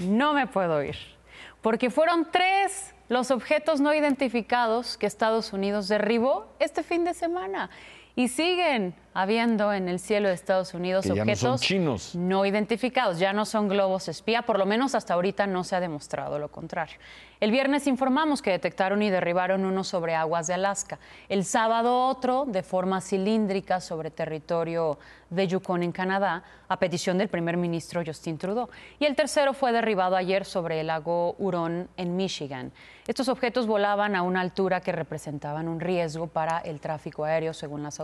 no me puedo ir, porque fueron tres los objetos no identificados que Estados Unidos derribó este fin de semana. Y siguen habiendo en el cielo de Estados Unidos Que ya no objetos chinos. no identificados, ya no son globos espía, por lo menos hasta ahorita no se ha demostrado lo contrario. El viernes informamos que detectaron y derribaron uno sobre aguas de Alaska, el sábado otro de forma cilíndrica sobre territorio de Yukon en Canadá, a petición del primer ministro Justin Trudeau, y el tercero fue derribado ayer sobre el lago Huron en Michigan. Estos objetos volaban a una altura que representaban un riesgo para el tráfico aéreo, según las autoridades,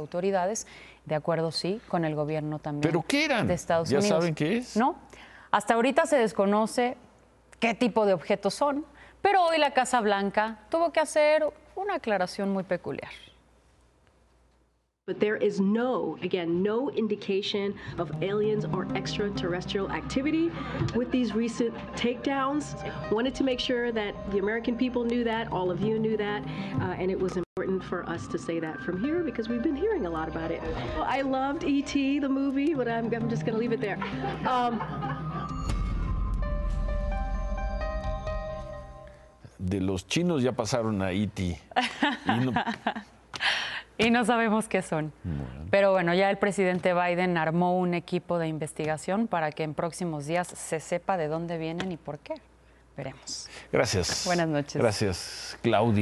de acuerdo, sí, con el gobierno también ¿Pero qué eran? de Estados ¿Ya Unidos. saben qué es? No, hasta ahorita se desconoce qué tipo de objetos son, pero hoy la Casa Blanca tuvo que hacer una aclaración muy peculiar. But there is no, again, no indication of aliens or extraterrestrial activity with these recent takedowns. Wanted to make sure that the American people knew that, all of you knew that, uh, and it was important for us to say that from here because we've been hearing a lot about it. Well, I loved E.T., the movie, but I'm, I'm just going to leave it there. Um, De los chinos ya pasaron a Haití. Y no- Y no sabemos qué son. Pero bueno, ya el presidente Biden armó un equipo de investigación para que en próximos días se sepa de dónde vienen y por qué. Veremos. Gracias. Buenas noches. Gracias, Claudia.